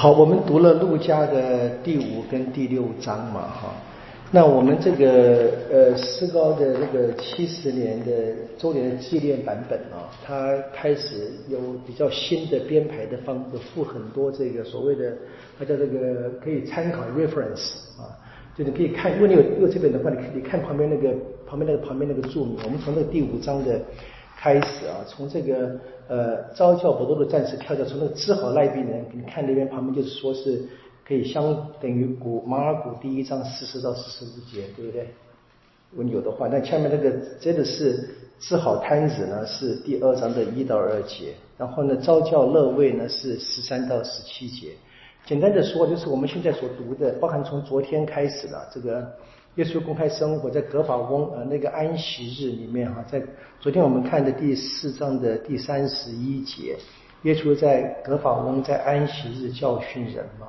好，我们读了路加的第五跟第六章嘛，哈。那我们这个呃诗高的这个七十年的周年的纪念版本啊，它开始有比较新的编排的方式，附很多这个所谓的，它叫这个可以参考 reference 啊，就你可以看，如果你有有这本的话，你可以看旁边那个旁边那个旁边那个注明。我们从这个第五章的开始啊，从这个呃招教不多的战士跳到，从那个治好赖病人，你看那边旁边就是说是。可以相等于古马尔古第一章四十到四十五节，对不对？如果有的话，那下面那个真的是治好摊子呢，是第二章的一到二节，然后呢，招教乐位呢是十三到十七节。简单的说，就是我们现在所读的，包含从昨天开始的这个耶稣公开生活在格法翁呃那个安息日里面哈，在昨天我们看的第四章的第三十一节，耶稣在格法翁在安息日教训人嘛。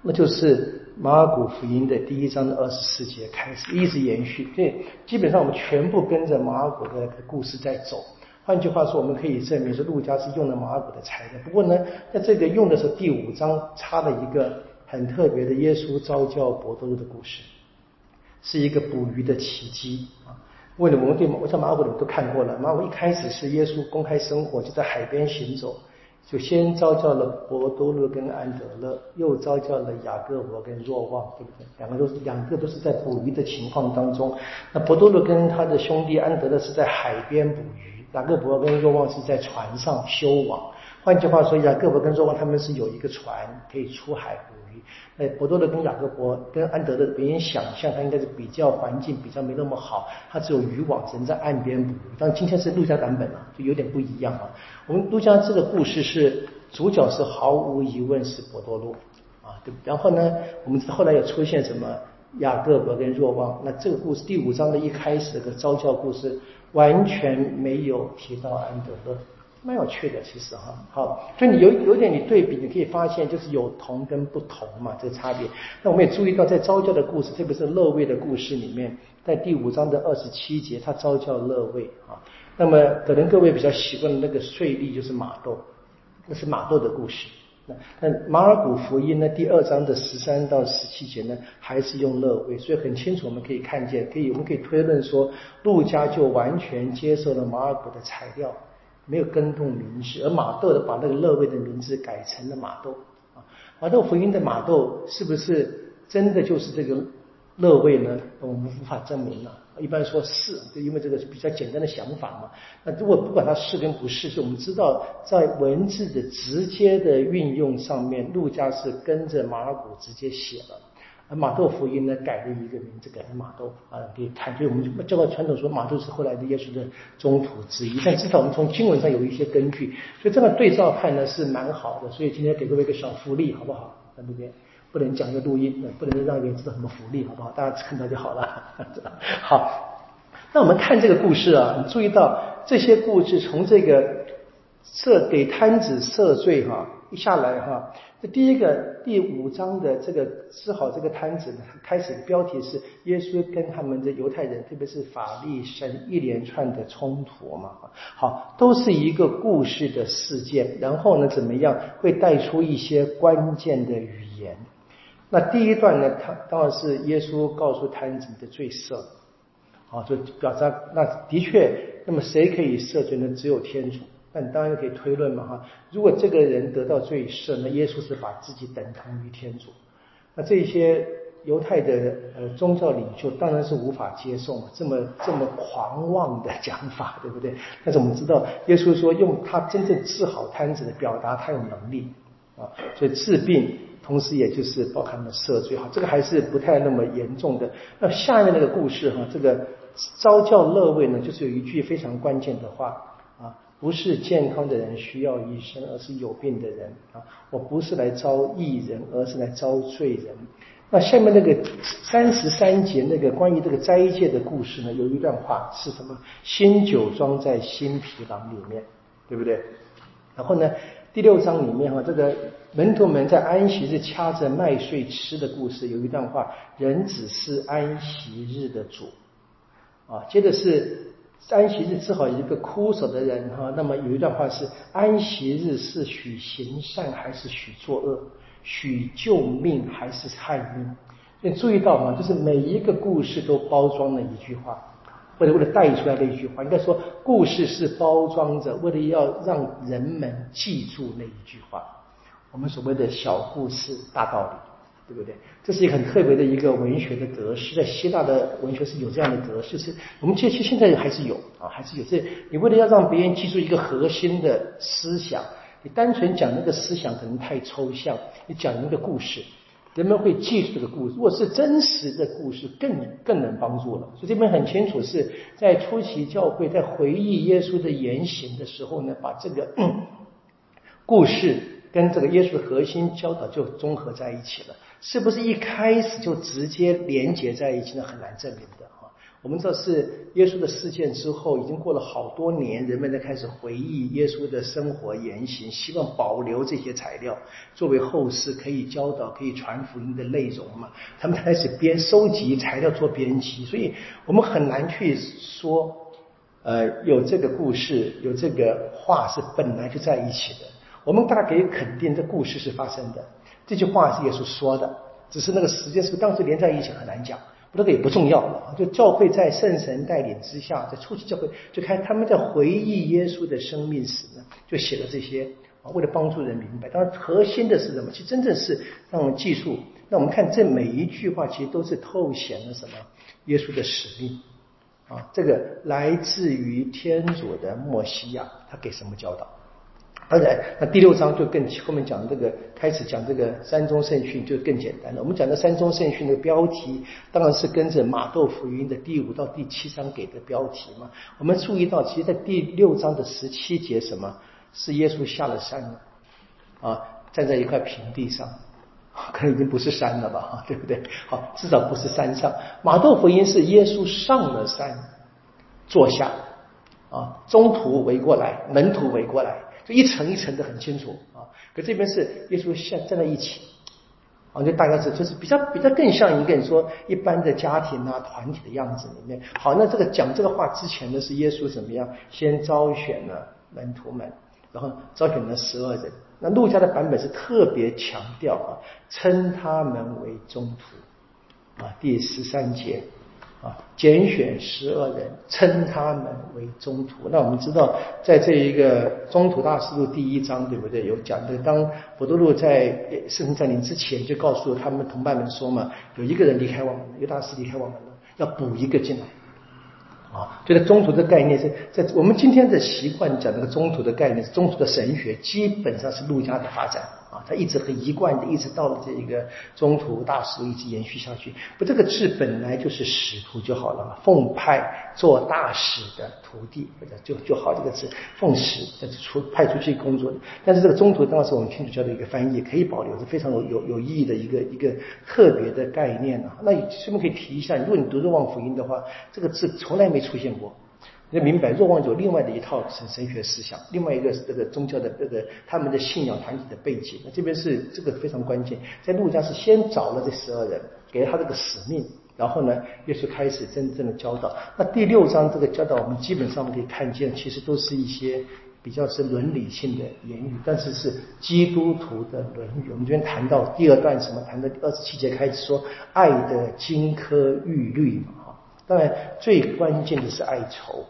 那就是马尔谷福音的第一章的二十四节开始，一直延续。所以基本上我们全部跟着马尔谷的故事在走。换句话说，我们可以证明说，路加是用了马尔谷的材料。不过呢，在这个用的是第五章插了一个很特别的耶稣招教伯多禄的故事，是一个捕鱼的奇迹啊。为了我们对马我在马尔谷里都看过了，马尔谷一开始是耶稣公开生活，就在海边行走。就先召叫了伯多禄跟安德勒，又召叫了雅各伯跟若望，对不对？两个都是两个都是在捕鱼的情况当中。那伯多禄跟他的兄弟安德勒是在海边捕鱼，雅各伯跟若望是在船上修网。换句话说，雅各伯跟若望他们是有一个船可以出海捕。哎，伯多的跟雅各伯跟安德的，别人想象他应该是比较环境比较没那么好，他只有渔网，只能在岸边捕鱼。但今天是陆家版本啊，就有点不一样啊。我们陆家这个故事是主角是毫无疑问是伯多禄啊，对。然后呢，我们后来又出现什么雅各伯跟若望，那这个故事第五章的一开始的招教故事完全没有提到安德勒。蛮有趣的，其实哈，好，所以你有有点你对比，你可以发现就是有同跟不同嘛，这个差别。那我们也注意到，在招教的故事，特别是乐位的故事里面，在第五章的二十七节，他招教乐位啊。那么可能各位比较习惯的那个税吏就是马窦，那是马窦的故事。那那马尔谷福音呢，第二章的十三到十七节呢，还是用乐位，所以很清楚，我们可以看见，可以我们可以推论说，陆家就完全接受了马尔谷的材料。没有跟动名字，而马窦的把那个乐位的名字改成了马窦啊。马窦福音的马窦是不是真的就是这个乐位呢？我们无法证明了。一般说是，就因为这个比较简单的想法嘛。那如果不管它是跟不是，就我们知道在文字的直接的运用上面，陆家是跟着马尔谷直接写了。马窦福音呢，改了一个名字，改成马窦啊，给看。所以我们就叫传统说马窦是后来的耶稣的宗徒之一。但至少我们从经文上有一些根据，所以这个对照看呢是蛮好的。所以今天给各位一个小福利，好不好？在那边不能讲个录音，不能让别人知道什么福利，好不好？大家看到就好了。好，那我们看这个故事啊，你注意到这些故事从这个设给摊子设罪哈。一下来哈，这第一个第五章的这个治好这个摊子呢，开始标题是耶稣跟他们的犹太人，特别是法利神一连串的冲突嘛，好，都是一个故事的事件，然后呢怎么样会带出一些关键的语言？那第一段呢，他当然是耶稣告诉摊子的罪赦，好，就表达那的确，那么谁可以赦罪呢？只有天主。那你当然可以推论嘛哈，如果这个人得到罪赦，那耶稣是把自己等同于天主，那这些犹太的呃宗教领袖当然是无法接受，这么这么狂妄的讲法，对不对？但是我们知道，耶稣说用他真正治好摊子的表达他有能力啊，所以治病同时也就是包含了赦罪哈，这个还是不太那么严重的。那下面那个故事哈，这个招教乐位呢，就是有一句非常关键的话啊。不是健康的人需要医生，而是有病的人啊！我不是来招义人，而是来招罪人。那下面那个三十三节那个关于这个斋戒的故事呢？有一段话是什么？新酒装在新皮囊里面，对不对？然后呢，第六章里面哈，这个门徒们在安息日掐着麦穗吃的故事，有一段话：人只是安息日的主啊。接着是。安息日治好一个枯手的人哈，那么有一段话是：安息日是许行善还是许作恶？许救命还是害命？你注意到吗？就是每一个故事都包装了一句话，或者为了带出来的一句话。应该说，故事是包装着，为了要让人们记住那一句话。我们所谓的小故事大道理，对不对？这是一个很特别的一个文学的格式，在希腊的文学是有这样的格式，是我们其实现在还是有啊，还是有。这你为了要让别人记住一个核心的思想，你单纯讲那个思想可能太抽象，你讲一个故事，人们会记住这个故事。如果是真实的故事，更更能帮助了。所以这边很清楚是在初期教会，在回忆耶稣的言行的时候呢，把这个故事。跟这个耶稣的核心教导就综合在一起了，是不是一开始就直接连接在一起呢？很难证明的啊。我们知道是耶稣的事件之后，已经过了好多年，人们在开始回忆耶稣的生活言行，希望保留这些材料作为后世可以教导、可以传福音的内容嘛。他们开始编收集材料做编辑，所以我们很难去说，呃，有这个故事，有这个话是本来就在一起的。我们大概可以肯定，这故事是发生的。这句话是耶稣说的，只是那个时间是不是当时连在一起很难讲，不过也不重要了。就教会在圣神带领之下，在初期教会就开，他们在回忆耶稣的生命史，就写了这些啊，为了帮助人明白。当然，核心的是什么？其实真正是让我们记住。那我们看这每一句话，其实都是透显了什么？耶稣的使命啊，这个来自于天主的墨西亚，他给什么教导？当然，那第六章就更后面讲这个，开始讲这个三中圣训就更简单了。我们讲的三中圣训的标题，当然是跟着马窦福音的第五到第七章给的标题嘛。我们注意到，其实，在第六章的十七节，什么是耶稣下了山了？啊，站在一块平地上，可能已经不是山了吧？对不对？好，至少不是山上。马窦福音是耶稣上了山，坐下，啊，中途围过来，门徒围过来。一层一层的很清楚啊，可这边是耶稣像站在一起，啊，就大概是就是比较比较更像一个你说一般的家庭啊团体的样子里面。好，那这个讲这个话之前呢是耶稣怎么样？先招选了门徒们，然后招选了十二人。那路加的版本是特别强调啊，称他们为中途啊，第十三节。啊，拣选十二人，称他们为中途。那我们知道，在这一个中途大师录第一章，对不对？有讲的，当伯多禄在圣经在临之前，就告诉他们同伴们说嘛，有一个人离开我们，有大师离开我们了，要补一个进来。啊，这个中途的概念是在我们今天的习惯讲这个中途的概念，是中途的神学，基本上是陆家的发展。啊，他一直很一贯的，一直到了这一个中途大师一直延续下去。不，这个字本来就是使徒就好了嘛，奉派做大使的徒弟，或者就就好这个字，奉使就是出派出去工作的。但是这个中途当时我们天主教的一个翻译，可以保留，是非常有有有意义的一个一个特别的概念啊。那顺便可以提一下，如果你读若望福音的话，这个字从来没出现过。要明白，若望有另外的一套神神学思想，另外一个这个宗教的这个他们的信仰团体的背景。那这边是这个非常关键，在路加是先找了这十二人，给了他这个使命，然后呢，耶稣开始真正的教导。那第六章这个教导，我们基本上可以看见，其实都是一些比较是伦理性的言语，但是是基督徒的伦语。我们这边谈到第二段什么？谈到二十七节开始说爱的金科玉律嘛，当然最关键的是爱仇。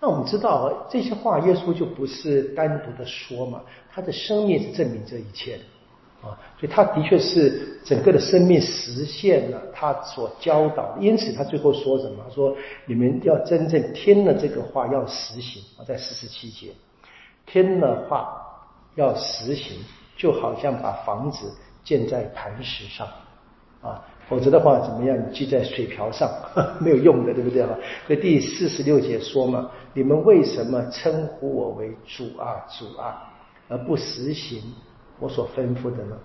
那我们知道这些话，耶稣就不是单独的说嘛，他的生命是证明这一切的啊，所以他的确是整个的生命实现了他所教导，因此他最后说什么？说你们要真正听了这个话要实行啊，在四十七节，听了话要实行，就好像把房子建在磐石上啊。否则的话，怎么样？你记在水瓢上 没有用的，对不对哈？所以第四十六节说嘛，你们为什么称呼我为主啊主啊，而不实行我所吩咐的呢？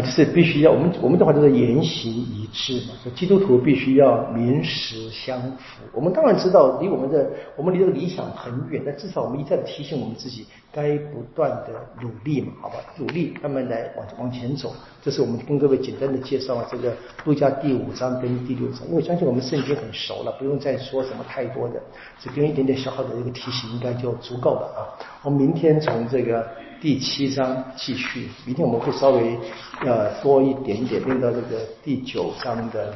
就是必须要我们我们的话就是言行一致嘛。说基督徒必须要名实相符。我们当然知道离我们的我们离这个理想很远，但至少我们一再的提醒我们自己，该不断的努力嘛，好吧？努力慢慢来往往前走。这是我们跟各位简单的介绍这个路加第五章跟第六章，因为相信我们圣经很熟了，不用再说什么太多的，只跟一点点小小的一个提醒应该就足够了啊。我们明天从这个。第七章继续。明天我们会稍微呃多一点点，练到这个第九章的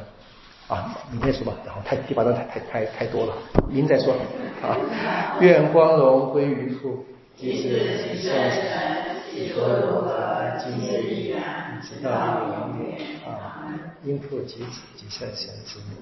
啊，明天说吧。然后太第八章太太太太多了，明天再说啊。愿光荣归于父，即是即圣神，即说如何，今日依然，直到永远啊。因父及子及圣神之名。